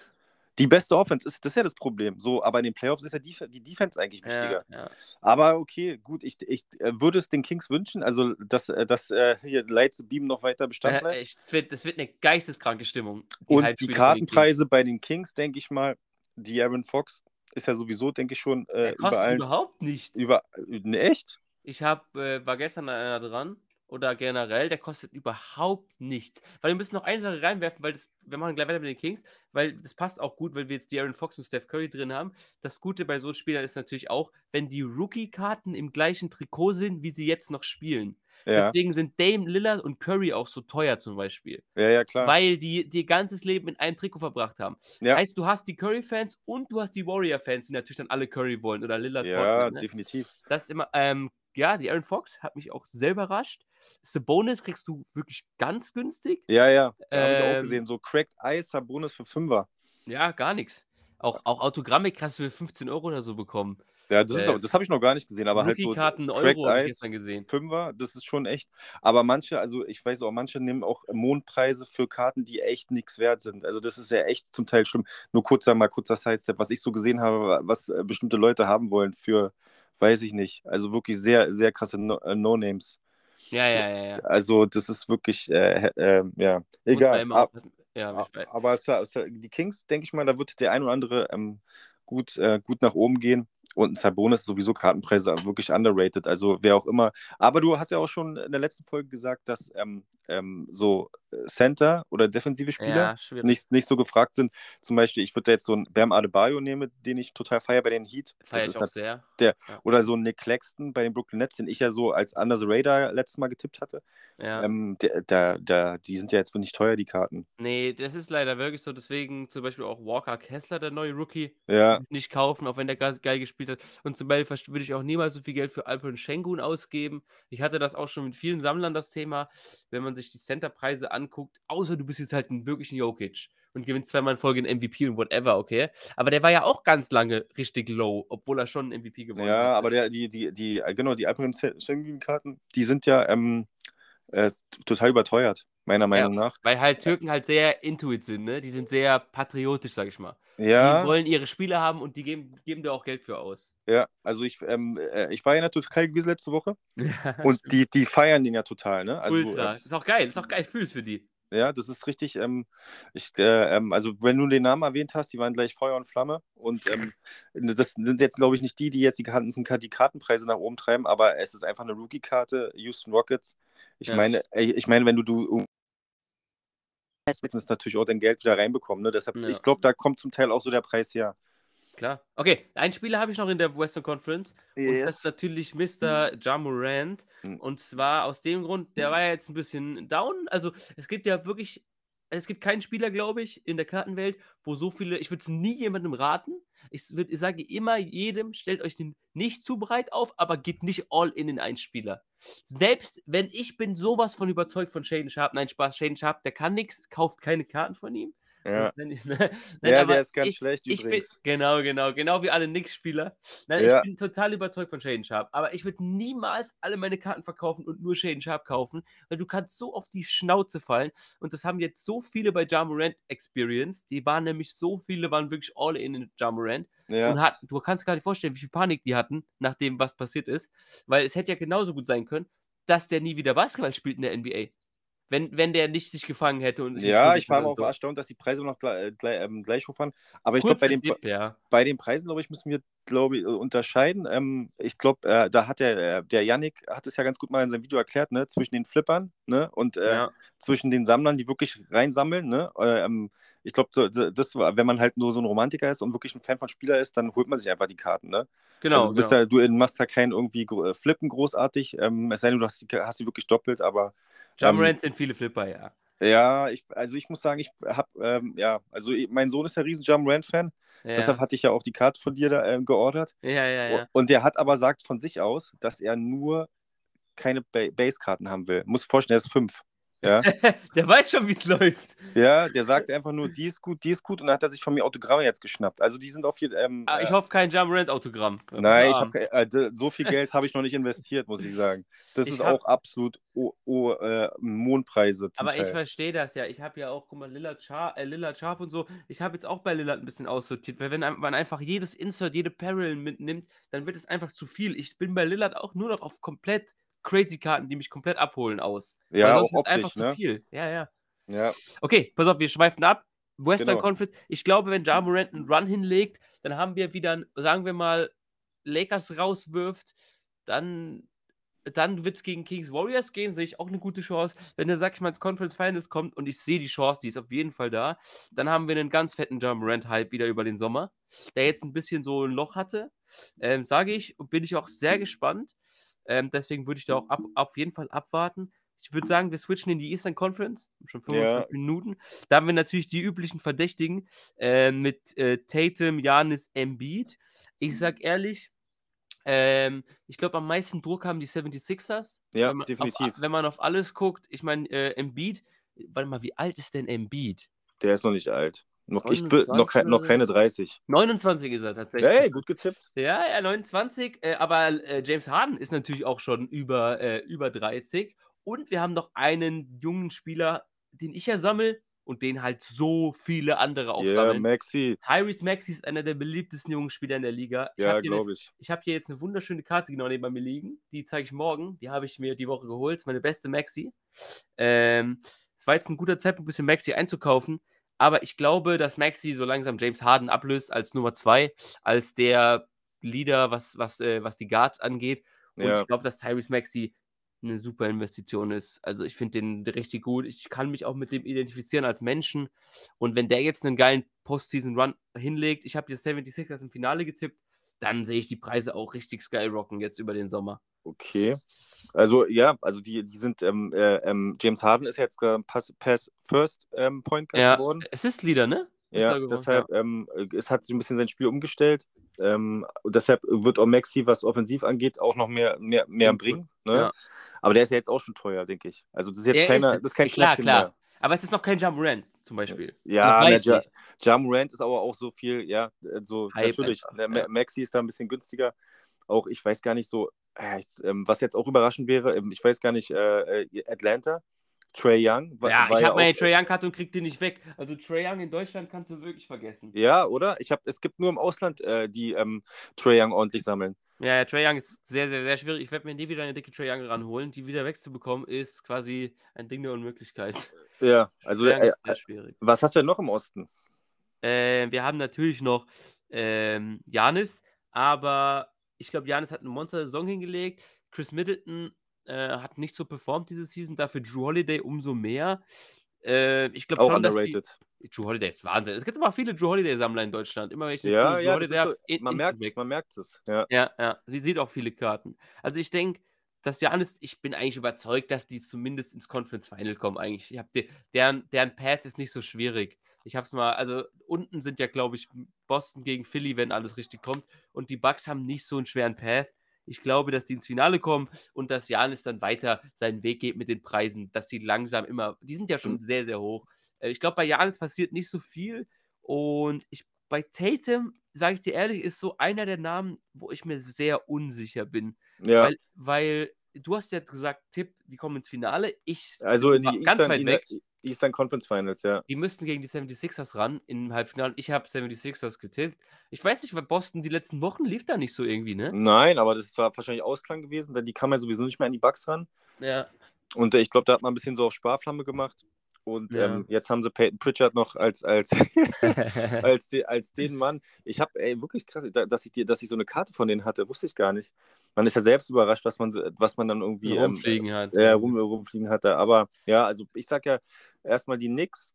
Die beste Offense ist, das ist ja das Problem. So, aber in den Playoffs ist ja die, die Defense eigentlich wichtiger. Ja, ja. Aber okay, gut, ich, ich äh, würde es den Kings wünschen, also dass, äh, dass äh, hier Lights Beam noch weiter Bestand Äh, bleibt. echt, es, wird, es wird eine geisteskranke Stimmung. Und die von den. Kartenpreise bei den Kings, denke ich mal, die Aaron Fox ist ja sowieso, denke ich schon, Der äh, kostet überall. überhaupt nichts. Über, ne, echt? Ich hab, äh, war gestern einer dran oder generell, der kostet überhaupt nichts. Weil wir müssen noch eine Sache reinwerfen, weil das, wir machen gleich weiter mit den Kings, weil das passt auch gut, weil wir jetzt De'Aaron Fox und Steph Curry drin haben. Das Gute bei so Spielern ist natürlich auch, wenn die Rookie-Karten im gleichen Trikot sind, wie sie jetzt noch spielen. Ja, Deswegen sind Dame Lillard und Curry auch so teuer zum Beispiel. ja, ja, klar. Weil die die ihr ganzes Leben in einem Trikot verbracht haben. Ja. Heißt, du hast die Curry-Fans und du hast die Warrior-Fans, die natürlich dann alle Curry wollen oder Lillard. ja, Portland, ne? definitiv. Das ist immer, ähm, ja, die Aaron Fox hat mich auch sehr überrascht. Sabonis kriegst du wirklich ganz günstig. Ja, ja, da habe ich auch Ähm, gesehen. So Cracked Ice, Sabonis für Fünfer. Ja, gar nichts. Auch, auch Autogramme krass für 15 Euro oder so bekommen. Ja, das, Äh, das habe ich noch gar nicht gesehen, aber halt so Rookie-Karten Cracked Euro Ice, gestern gesehen. Fünfer, das ist schon echt. Aber manche, also ich weiß auch, manche nehmen auch Mondpreise für Karten, die echt nichts wert sind. Also das ist ja echt zum Teil schlimm. Nur kurzer, mal kurzer Sidestep, was ich so gesehen habe, was äh, bestimmte Leute haben wollen für, weiß ich nicht. Also wirklich sehr, sehr krasse No- äh, No-Names. Ja, ja, ja, ja. Also das ist wirklich, äh, äh, ja, egal. Ab- aufpassen. Ja, A- ich weiß. Aber es, es, die Kings, denke ich mal, da wird der ein oder andere ähm, gut, äh, gut nach oben gehen. Und ein Sabonis ist sowieso Kartenpreise wirklich underrated. Also wer auch immer. Aber du hast ja auch schon in der letzten Folge gesagt, dass ähm, ähm, so Center oder defensive Spieler Ja, nicht, nicht so gefragt sind. Zum Beispiel, ich würde da jetzt so einen Bam Adebayo nehmen, den ich total feiere bei den Heat. Feier ich auch halt- sehr. oder so einen Nick Claxton bei den Brooklyn Nets, den ich ja so als Under the Radar letztes Mal getippt hatte. Ja. Ähm, der, der, der, die sind ja jetzt nicht teuer, die Karten. Nee, das ist leider wirklich so. Deswegen zum Beispiel auch Walker Kessler, der neue Rookie, Ja, nicht kaufen, auch wenn der ge- geil gespielt hat. Und zum Beispiel würde ich auch niemals so viel Geld für Alperen Schengen ausgeben. Ich hatte das auch schon mit vielen Sammlern, das Thema, wenn man sich die Centerpreise anguckt, außer du bist jetzt halt ein wirklichen Jokic und gewinnst zweimal in Folge einen MVP und whatever, okay. Aber der war ja auch ganz lange richtig low, obwohl er schon einen MVP gewonnen Ja, hat. aber der, die, die, die, äh, genau, die Alperen Schengen-Karten, die sind ja ähm, äh, total überteuert, meiner Meinung nach. Weil halt Türken halt sehr intuit sind, ne? Die sind sehr patriotisch, sag ich mal. Ja, Die wollen ihre Spiele haben und die geben, geben da auch Geld für aus. ja, also ich, ähm, äh, ich war ja in der Türkei gewesen letzte Woche und die, die feiern den ja total, ne? Also, Ultra. äh, ist auch geil, ist auch geil, fühl's für die. ja, das ist richtig, ähm, ich, äh, ähm, also wenn du den Namen erwähnt hast, die waren gleich Feuer und Flamme und ähm, das sind jetzt, glaube ich, nicht die, die jetzt die, die Kartenpreise nach oben treiben, aber es ist einfach eine Rookie-Karte, Houston Rockets. Ich Ja. meine, ich meine, wenn du, du du natürlich auch dein Geld wieder reinbekommen, ne? Deshalb, Ja. ich glaube, da kommt zum Teil auch so der Preis her. Klar. Okay, einen Spieler habe ich noch in der Western Conference. Und das ist natürlich Mr. Ja Morant. Mhm. Und zwar aus dem Grund, der war ja jetzt ein bisschen down. Also es gibt ja wirklich, es gibt keinen Spieler, glaube ich, in der Kartenwelt, wo so viele, ich würde es nie jemandem raten. Ich, würd, ich sage immer jedem, stellt euch den nicht zu breit auf, aber geht nicht all in in einen Spieler. Selbst wenn ich bin sowas von überzeugt von Shaden Sharp, nein, Spaß, Shaden Sharp, der kann nichts, kauft keine Karten von ihm. Ja, Nein, nein, ja der ist ganz ich, schlecht ich bin, übrigens. genau, genau, genau wie alle Knicks-Spieler. Nein, Ja. Ich bin total überzeugt von Shaden Sharp, aber ich würde niemals alle meine Karten verkaufen und nur Shaden Sharp kaufen, weil du kannst so auf die Schnauze fallen und das haben jetzt so viele bei Ja Morant Experience, die waren nämlich so viele, waren wirklich all in in Ja Morant ja. und hatten, du kannst gar nicht vorstellen, wie viel Panik die hatten, nach dem, was passiert ist, weil es hätte ja genauso gut sein können, dass der nie wieder Basketball spielt in der NBA. Wenn, wenn der nicht sich gefangen hätte und sich Ja, ich war aber auch so. erstaunt, dass die Preise noch gleich, gleich, ähm, gleich hoch waren. Aber ich glaube, bei den, ja. bei den Preisen, glaube ich, müssen wir, glaube ich, unterscheiden. Ähm, ich glaube, äh, da hat der, äh, der Yannick hat es ja ganz gut mal in seinem Video erklärt, ne, zwischen den Flippern, ne, und äh, ja. zwischen den Sammlern, die wirklich reinsammeln, ne. Äh, ähm, ich glaube, das, wenn man halt nur so ein Romantiker ist und wirklich ein Fan von Spieler ist, dann holt man sich einfach die Karten, ne. Genau. also du, bist genau. ja, du machst da kein irgendwie äh, Flippen großartig, ähm, es sei denn, du hast die, hast die wirklich doppelt, aber Ähm, Morant sind viele Flipper, ja. Ja, ich, also ich muss sagen, ich habe, ähm, ja, also mein Sohn ist ja riesen Jam Rand-Fan. Ja. Deshalb hatte ich ja auch die Karte von dir da äh, geordert. Ja, ja, ja. Und der hat aber sagt von sich aus, dass er nur keine ba Base-Karten haben will. Muss vorstellen, er ist fünf. Ja. der weiß schon, wie es läuft. Ja, der sagt einfach nur, die ist gut, die ist gut und dann hat er sich von mir Autogramme jetzt geschnappt. Also die sind auf jeden ähm, ah, Ich äh, hoffe kein Jump Autogramm. Nein, ich hab, äh, so viel Geld habe ich noch nicht investiert, muss ich sagen. Das ich ist hab, auch absolut oh, oh, äh, Mondpreise. aber Teil. ich verstehe das ja. Ich habe ja auch, guck mal, Lillard, Char, äh, Lillard Sharp und so. Ich habe jetzt auch bei Lillard ein bisschen aussortiert, weil wenn man einfach jedes Insert, jede Peril mitnimmt, dann wird es einfach zu viel. Ich bin bei Lillard auch nur noch auf komplett crazy Karten, die mich komplett abholen aus. Ja, auch optisch, einfach ne? zu viel. Ja, ja. Ja. Okay, pass auf, wir schweifen ab. Western genau. Conference. Ich glaube, wenn Ja Morant einen Run hinlegt, dann haben wir wieder, sagen wir mal, Lakers rauswirft, dann, dann wird es gegen Kings Warriors gehen, sehe ich auch eine gute Chance. Wenn der, sag ich mal, ins Conference Finals kommt und ich sehe die Chance, die ist auf jeden Fall da, dann haben wir einen ganz fetten Ja Morant-Hype wieder über den Sommer, der jetzt ein bisschen so ein Loch hatte. Ähm, sage ich, und bin ich auch sehr gespannt. Ähm, deswegen würde ich da auch ab, auf jeden Fall abwarten. Ich würde sagen, wir switchen in die Eastern Conference. Schon 25 ja. Minuten. Da haben wir natürlich die üblichen Verdächtigen äh, mit äh, Tatum, Janis, Embiid. Ich sag ehrlich, ähm, ich glaube, am meisten Druck haben die 76ers. Ja, wenn definitiv. Auf, wenn man auf alles guckt, ich meine, äh, Embiid, warte mal, wie alt ist denn Embiid? Der ist noch nicht alt. Noch, ich, noch, noch keine 30. 29 ist er tatsächlich. Hey, gut getippt. Ja, ja, 29. Äh, aber äh, James Harden ist natürlich auch schon über, äh, über 30. Und wir haben noch einen jungen Spieler, den ich ja sammle und den halt so viele andere auch yeah, sammeln. Maxi. Tyrese Maxi ist einer der beliebtesten jungen Spieler in der Liga. Ich ja, glaube ich. Ich habe hier jetzt eine wunderschöne Karte genau neben mir liegen. Die zeige ich morgen. Die habe ich mir die Woche geholt. Meine beste Maxi. Ähm, es war jetzt ein guter Zeitpunkt, ein bisschen Maxi einzukaufen. Aber ich glaube, dass Maxi so langsam James Harden ablöst als Nummer zwei, als der Leader, was, was, äh, was die Guards angeht. Und ja. ich glaube, dass Tyrese Maxi eine super Investition ist. Also ich finde den richtig gut. Ich kann mich auch mit dem identifizieren als Menschen. Und wenn der jetzt einen geilen Postseason-Run hinlegt, ich habe die 76ers im Finale getippt, dann sehe ich die Preise auch richtig skyrocken jetzt über den Sommer. Okay. Also ja, also die, die sind, ähm, äh, ähm, James Harden ist jetzt äh, Pass, Pass First ähm, Point Guard ja, geworden. Assist-Leader, ne? Ja, deshalb, ja. Ähm, es hat sich ein bisschen sein Spiel umgestellt. Ähm, deshalb wird auch Maxi, was offensiv angeht, auch noch mehr, mehr, mehr bringen. Ne? Ja. Aber der ist ja jetzt auch schon teuer, denke ich. Also das ist jetzt keiner, ist, das ist kein Klar, klar. Mehr. Aber es ist noch kein Jump Rand zum Beispiel. Ja, der ja, Jump Rand ist aber auch so viel, ja, so Hype natürlich. Einfach, der Maxi ist da ein bisschen günstiger. Auch ich weiß gar nicht so, äh, ähm, was jetzt auch überraschend wäre, ähm, ich weiß gar nicht, äh, äh Atlanta, Trey Young. Ja, ich habe meine Trey Young-Karte und krieg die nicht weg. Also Trey Young in Deutschland kannst du wirklich vergessen. Ja, oder? Ich hab, es gibt nur im Ausland, äh, die ähm, Trey Young ordentlich sammeln. Ja, ja, Trey Young ist sehr, sehr, sehr schwierig. Ich werde mir nie wieder eine dicke Trey Young ranholen. Die wieder wegzubekommen, ist quasi ein Ding der Unmöglichkeit. Ja, also äh, sehr schwierig. was hast du denn noch im Osten? Äh, wir haben natürlich noch ähm, Janis, aber ich glaube, Janis hat eine Monster-Saison hingelegt. Chris Middleton äh, hat nicht so performt diese Season, dafür Drew Holiday umso mehr. Äh, ich glaube schon, underrated. dass die, Drew Holiday ist Wahnsinn. Es gibt immer viele Drew Holiday-Sammler in Deutschland. Immer welche ja, Drew ja, Holiday so, man, merkt es, man merkt es. Ja. ja, ja. Sie sieht auch viele Karten. Also ich denke, dass Janis, ich bin eigentlich überzeugt, dass die zumindest ins Conference Final kommen. Eigentlich, ich die, deren, deren Path ist nicht so schwierig. Ich habe es mal, also unten sind ja, glaube ich, Boston gegen Philly, wenn alles richtig kommt. Und die Bucks haben nicht so einen schweren Path. Ich glaube, dass die ins Finale kommen und dass Janis dann weiter seinen Weg geht mit den Preisen, dass die langsam immer, die sind ja schon mhm. sehr, sehr hoch. Äh, ich glaube, bei Janis passiert nicht so viel. Und ich, bei Tatum, sage ich dir ehrlich, ist so einer der Namen, wo ich mir sehr unsicher bin. Ja. Weil, weil du hast ja gesagt, Tipp, die kommen ins Finale. Ich also in die ganz Eastern, weit weg. Eastern Conference Finals, ja. Die müssten gegen die 76ers ran im Halbfinale. Ich habe 76ers getippt. Ich weiß nicht, weil Boston die letzten Wochen lief da nicht so irgendwie, ne? Nein, aber das war wahrscheinlich Ausklang gewesen, denn die kamen ja sowieso nicht mehr an die Bugs ran. Ja. Und äh, ich glaube, da hat man ein bisschen so auf Sparflamme gemacht. Und ja. ähm, jetzt haben sie Peyton Pritchard noch als, als, als, die, als den Mann. Ich habe, ey, wirklich krass, dass ich, die, dass ich so eine Karte von denen hatte, wusste ich gar nicht. Man ist ja selbst überrascht, was man, was man dann irgendwie rumfliegen ähm, hat. Äh, rum, rumfliegen hatte. Aber ja, also ich sag ja erstmal die Knicks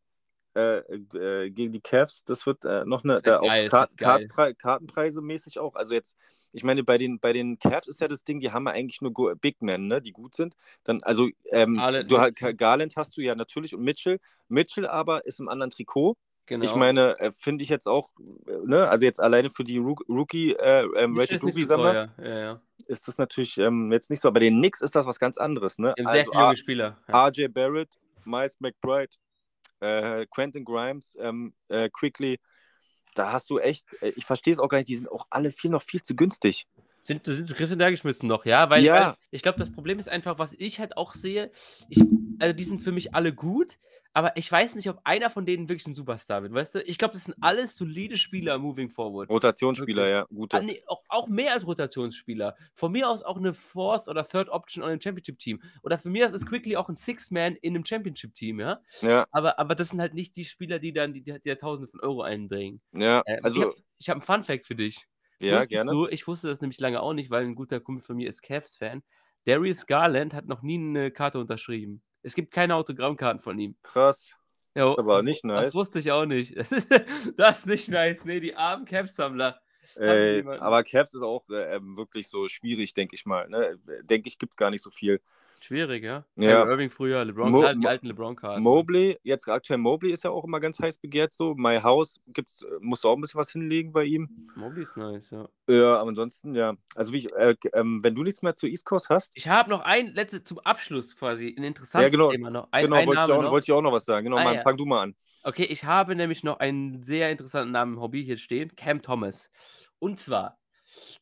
äh, äh, gegen die Cavs, das wird äh, noch eine, da geil, auch Kart Kartenpre Kartenpreise mäßig auch. Also jetzt, ich meine, bei den, bei den Cavs ist ja das Ding, die haben ja eigentlich nur Go Big Men, ne, die gut sind. Dann, also ähm, Garland, du, Garland hast du ja natürlich und Mitchell. Mitchell aber ist im anderen Trikot. Genau. Ich meine, äh, finde ich jetzt auch, äh, ne, also jetzt alleine für die Rookie, äh, ähm, Rated Rookie Summer, ja, ja. ist das natürlich ähm, jetzt nicht so. Aber den Knicks ist das was ganz anderes, ne? Also sehr viele junge Spieler. Ja. RJ Barrett, Miles McBride, äh, Quentin Grimes, ähm, äh, Quickly, da hast du echt, äh, ich verstehe es auch gar nicht, die sind auch alle viel noch viel zu günstig. Sind, sind Christian da geschmissen noch, ja? Weil, ja. weil ich glaube, das Problem ist einfach, was ich halt auch sehe, ich, also die sind für mich alle gut, aber ich weiß nicht, ob einer von denen wirklich ein Superstar wird, weißt du? Ich glaube, das sind alles solide Spieler moving forward. Rotationsspieler, okay. ja, gute. Ah, nee, auch, auch mehr als Rotationsspieler. Von mir aus auch eine Fourth oder Third Option on einem Championship-Team. Oder für mich ist Quickly auch ein Six-Man in einem Championship-Team, ja? Ja. Aber, aber das sind halt nicht die Spieler, die dann die, die, die Tausende von Euro einbringen. Ja, äh, also. Ich habe hab einen Fun-Fact für dich. Ja, Wusstest gerne. Du, ich wusste das nämlich lange auch nicht, weil ein guter Kumpel von mir ist Cavs-Fan. Darius Garland hat noch nie eine Karte unterschrieben. Es gibt keine Autogrammkarten von ihm. Krass. Jo, ist aber nicht nice. Das wusste ich auch nicht. das ist nicht nice. Nee, die armen Caps-Sammler. Aber Caps ist auch äh, ähm, wirklich so schwierig, denke ich mal. Ne? Denke ich, gibt es gar nicht so viel. Schwierig, ja. ja. Irving früher, LeBron, Mo die alten LeBron-Karten. Mobley, jetzt aktuell Mobley ist ja auch immer ganz heiß begehrt so. My House gibt's, musst du auch ein bisschen was hinlegen bei ihm. Mobley ist nice, ja. Ja, aber ansonsten, ja. Also wie ich, äh, ähm, wenn du nichts mehr zu East Coast hast. Ich habe noch ein letztes zum Abschluss quasi, ein interessantes ja, genau, Thema noch. Ein, genau, wollte ich, auch, wollte ich, auch, noch was sagen. Genau, ah, mal, ja. fang du mal an. Okay, ich habe nämlich noch einen sehr interessanten Namen im Hobby hier stehen, Cam Thomas. Und zwar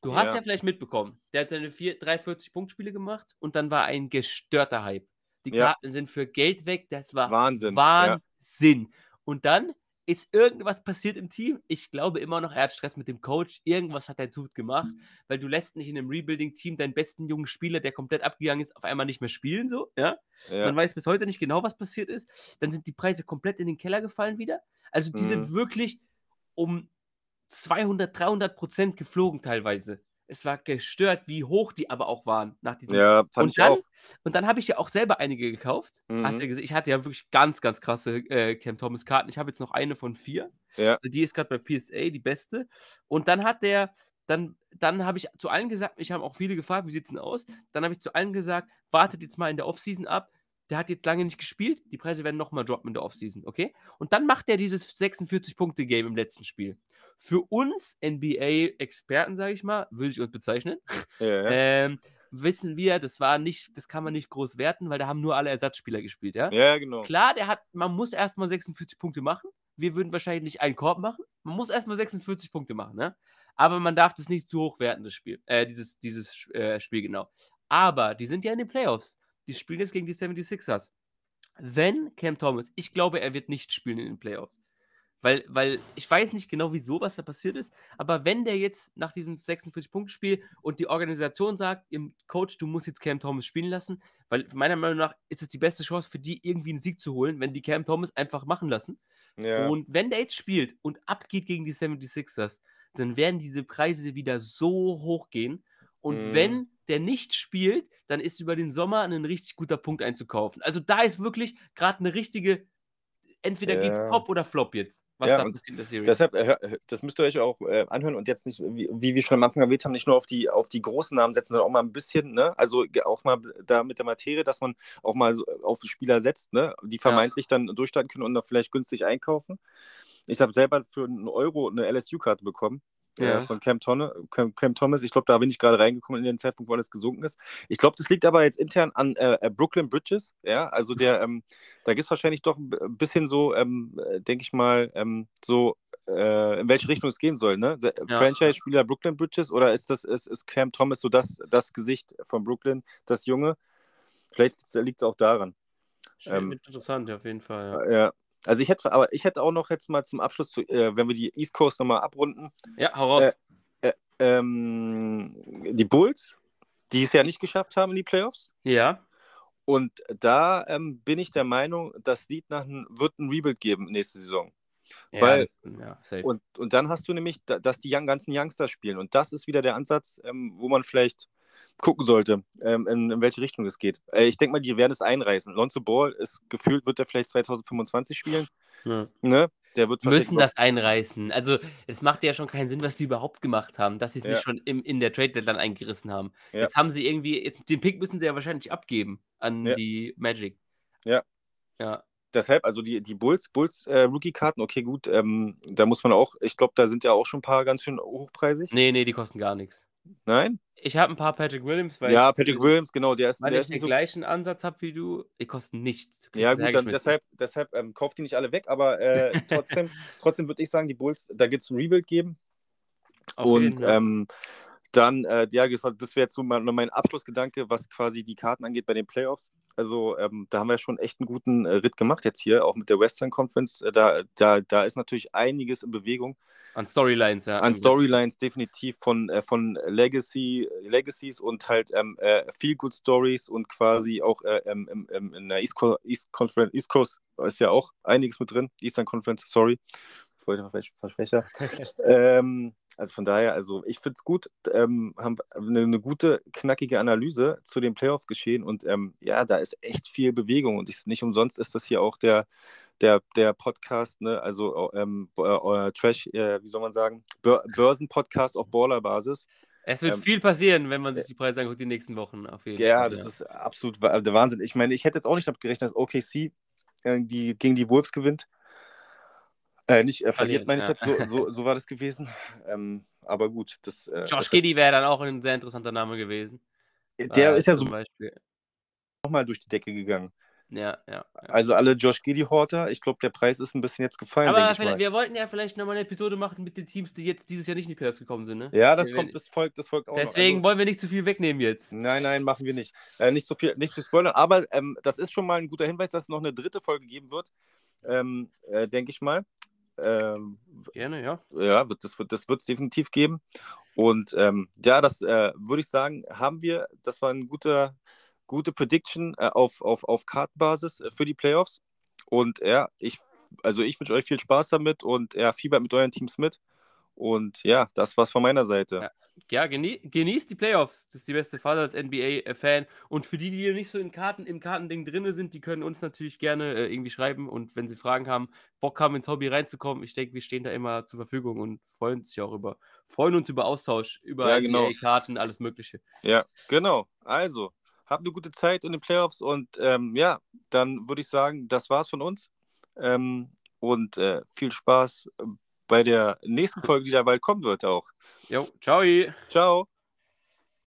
Du hast ja vielleicht mitbekommen, der hat seine 340 Punktspiele gemacht und dann war ein gestörter Hype. Die ja. Karten sind für Geld weg, das war Wahnsinn. Wahnsinn. Ja. Und dann ist irgendwas passiert im Team. Ich glaube immer noch, er hat Stress mit dem Coach. Irgendwas hat der Dude gemacht, weil du lässt nicht in einem Rebuilding-Team deinen besten jungen Spieler, der komplett abgegangen ist, auf einmal nicht mehr spielen, so, ja? ja. Man weiß bis heute nicht genau, was passiert ist. Dann sind die Preise komplett in den Keller gefallen wieder. Also die mhm. sind wirklich um 200, 300 Prozent geflogen teilweise. Es war gestört, wie hoch die aber auch waren nach diesem. Ja, fand und ich dann, auch. Und dann habe ich ja auch selber einige gekauft. Mhm. Hast du ja gesehen, ich hatte ja wirklich ganz, ganz krasse äh, Cam Thomas Karten. Ich habe jetzt noch eine von vier. Ja. Die ist gerade bei PSA die beste. Und dann hat der, dann, dann habe ich zu allen gesagt, ich habe auch viele gefragt, wie sieht es denn aus? Dann habe ich zu allen gesagt, wartet jetzt mal in der Offseason ab der hat jetzt lange nicht gespielt, die Preise werden nochmal droppen in der Offseason, okay? Und dann macht er dieses 46-Punkte-Game im letzten Spiel. Für uns NBA-Experten, sage ich mal, würde ich uns bezeichnen, ja. ähm, wissen wir, das war nicht, das kann man nicht groß werten, weil da haben nur alle Ersatzspieler gespielt, ja? Ja, genau. Klar, der hat, man muss erstmal 46 Punkte machen. Wir würden wahrscheinlich nicht einen Korb machen. Man muss erstmal 46 Punkte machen, ne? Aber man darf das nicht zu hoch werten, das Spiel. Äh, dieses, dieses äh, Spiel, genau. Aber die sind ja in den Playoffs. Die spielen jetzt gegen die 76ers. Wenn Cam Thomas, ich glaube, er wird nicht spielen in den Playoffs. Weil, weil ich weiß nicht genau, wieso, was da passiert ist, aber wenn der jetzt nach diesem 46-Punkt-Spiel und die Organisation sagt, im Coach, du musst jetzt Cam Thomas spielen lassen, weil meiner Meinung nach ist es die beste Chance für die, irgendwie einen Sieg zu holen, wenn die Cam Thomas einfach machen lassen. Ja. Und wenn der jetzt spielt und abgeht gegen die 76ers, dann werden diese Preise wieder so hoch gehen. Und mhm. wenn der nicht spielt, dann ist über den Sommer ein richtig guter Punkt einzukaufen. Also da ist wirklich gerade eine richtige, entweder ja. geht's Top oder Flop jetzt, was ja, da passiert in der Serie. Deshalb, äh, das müsst ihr euch auch äh, anhören und jetzt nicht, wie, wie, wir schon am Anfang erwähnt haben, nicht nur auf die, auf die großen Namen setzen, sondern auch mal ein bisschen, ne? also auch mal da mit der Materie, dass man auch mal so auf Spieler setzt, ne? die vermeintlich ja. dann durchstarten können und dann vielleicht günstig einkaufen. Ich habe selber für einen Euro eine LSU-Karte bekommen. Äh, ja. von Cam, Tonne, Cam, Cam Thomas. Ich glaube, da bin ich gerade reingekommen in den Zeitpunkt, wo alles gesunken ist. Ich glaube, das liegt aber jetzt intern an äh, äh Brooklyn Bridges. Ja, also der, ähm, da gibt es wahrscheinlich doch ein bisschen so, ähm, äh, denke ich mal, ähm, so in welche Richtung es gehen soll. Ne? Ja. Franchise-Spieler Brooklyn Bridges oder ist das ist, ist Cam Thomas so das, das Gesicht von Brooklyn, das Junge? Vielleicht liegt es auch daran. Ähm, interessant, auf jeden Fall. Ja. ja. Also ich hätte, aber ich hätte auch noch jetzt mal zum Abschluss, zu, äh, wenn wir die East Coast nochmal abrunden. Ja, hau raus. Äh, äh, ähm, die Bulls, die es ja nicht geschafft haben in die Playoffs. Ja. Und da ähm, bin ich der Meinung, das Lied nach ein, wird ein Rebuild geben nächste Saison. Ja, Weil, ja, und, und dann hast du nämlich, dass die young, ganzen Youngsters spielen. Und das ist wieder der Ansatz, ähm, wo man vielleicht gucken sollte, ähm, in, in, welche Richtung es geht. Äh, ich denke mal, die werden es einreißen. Lonzo Ball ist gefühlt, wird er vielleicht 2025 spielen. Ja. Ne? Der wird müssen das einreißen. Also, es macht ja schon keinen Sinn, was die überhaupt gemacht haben, dass sie es ja. nicht schon im, in der Trade Deadline eingerissen haben. Ja. Jetzt haben sie irgendwie, jetzt, den Pick müssen sie ja wahrscheinlich abgeben an die Magic. Ja. Ja deshalb, also die, die Bulls, Bulls äh, Rookie-Karten, okay, gut, ähm, da muss man auch, ich glaube, da sind ja auch schon ein paar ganz schön hochpreisig. Nee, nee, die kosten gar nichts. Nein? Ich habe ein paar Patrick Williams, weil ja, Patrick Williams, genau, der ist, weil der ich den so... gleichen Ansatz habe wie du, die kosten nichts. Ja, gut, dann deshalb, deshalb ähm, kauft die nicht alle weg, aber äh, trotzdem, trotzdem würde ich sagen, die Bulls, da gibt es ein Rebuild geben. Auf und ähm, dann, äh, ja, das wäre jetzt so mein, mein Abschlussgedanke, was quasi die Karten angeht bei den Playoffs. Also ähm, da haben wir schon echt einen guten äh, Ritt gemacht jetzt hier, auch mit der Western Conference. Äh, da, da, da ist natürlich einiges in Bewegung. An Storylines, ja. An Storylines definitiv von, äh, von Legacy, Legacies und halt ähm, äh, Feel Good Stories und quasi auch äh, ähm, in der East, Co East Conference, East Coast ist ja auch einiges mit drin. Eastern Conference, sorry. Versprecher. ähm, also von daher, also ich finde es gut, ähm, haben eine, eine, gute, knackige Analyse zu dem Playoff-Geschehen und ähm, ja, da ist echt viel Bewegung und ich, nicht umsonst ist das hier auch der, der, der Podcast, ne? also ähm, äh, Trash, äh, wie soll man sagen, Börsen-Podcast auf Baller-Basis. Es wird ähm, viel passieren, wenn man sich die Preise anguckt, die nächsten Wochen auf jeden ja, Fall. Ja, das ist absolut der Wahnsinn. Ich meine, ich hätte jetzt auch nicht damit gerechnet, dass OKC äh, die, gegen die Wolves gewinnt. Äh, nicht äh, verliert, meine ich ja. jetzt, so, so, so, war das gewesen. Ähm, aber gut. Das, äh, Josh Giddy wäre dann auch ein sehr interessanter Name gewesen. Der ist ja so nochmal durch die Decke gegangen. Ja, ja, ja. Also alle Josh Giddy Horter, ich glaube, der Preis ist ein bisschen jetzt gefallen. Aber wir wollten ja vielleicht nochmal eine Episode machen mit den Teams, die jetzt dieses Jahr nicht in die Playoffs gekommen sind, ne? Ja, das wir kommt, das folgt, das folgt auch Deswegen. Also, wollen wir nicht zu viel wegnehmen jetzt. Nein, nein, machen wir nicht. Äh, nicht so viel, nicht zu spoilern, aber ähm, das ist schon mal ein guter Hinweis, dass es noch eine dritte Folge geben wird. Ähm, äh, denke ich mal. Ähm, Gerne, ja. Ja, das wird es das definitiv geben. Und ähm, ja, das äh, würde ich sagen, haben wir, das war eine gute, gute Prediction äh, auf, auf, auf Kartenbasis äh, für die Playoffs. Und ja, ich, also ich wünsche euch viel Spaß damit und ja, fiebert mit euren Teams mit. Und ja, das war's von meiner Seite. Ja, ja genie genießt die Playoffs. Das ist die beste Phase als NBA-Fan. Und für die, die nicht so in Karten, im Kartending drin sind, die können uns natürlich gerne äh, irgendwie schreiben. Und wenn sie Fragen haben, Bock haben, ins Hobby reinzukommen, ich denke, wir stehen da immer zur Verfügung und freuen sich auch über, freuen uns über Austausch, über ja, genau. NBA-Karten, alles Mögliche. Ja, genau. Also, habt eine gute Zeit in den Playoffs und ähm, ja, dann würde ich sagen, das war's von uns. Ähm, und äh, viel Spaß bei der nächsten Folge, die da bald kommen wird auch. Jo, ciao. Ciao.